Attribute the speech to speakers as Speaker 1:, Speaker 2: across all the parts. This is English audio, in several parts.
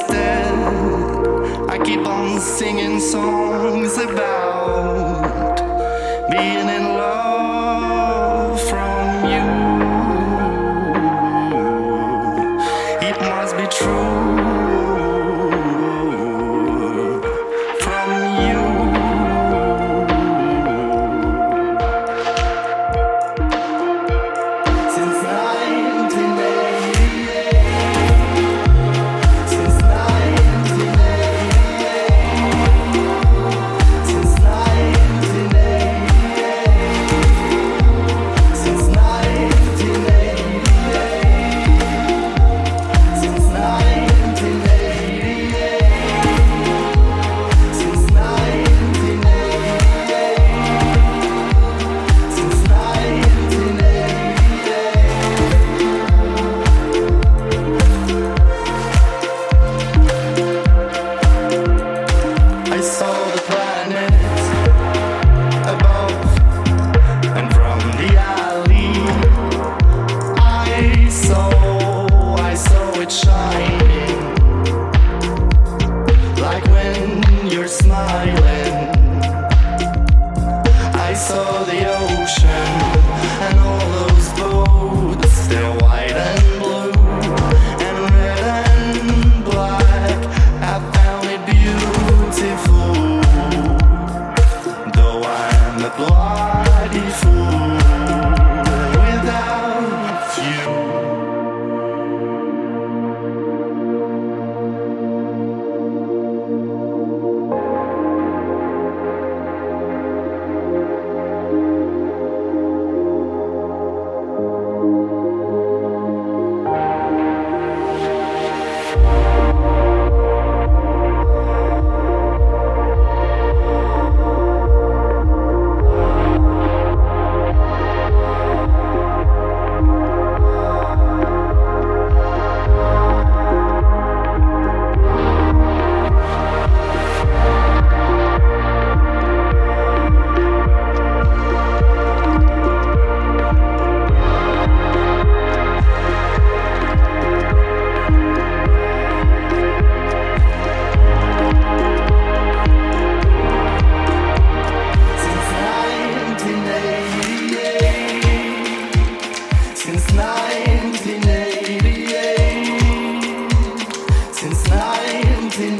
Speaker 1: instead, I keep on singing songs about being in love.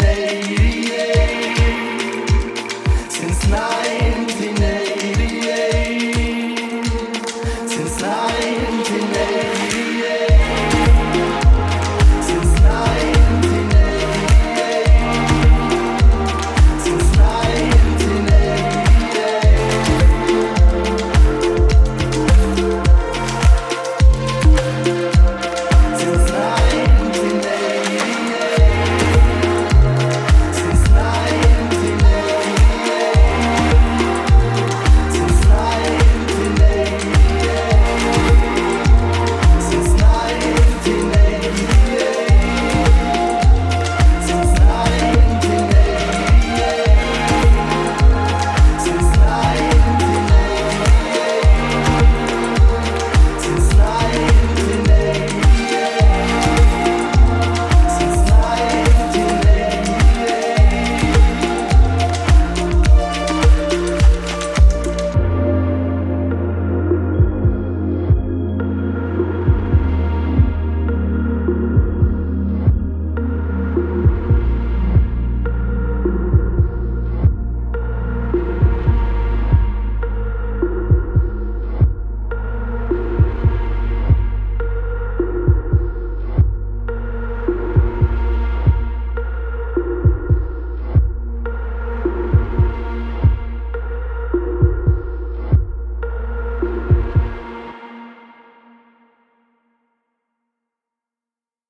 Speaker 1: say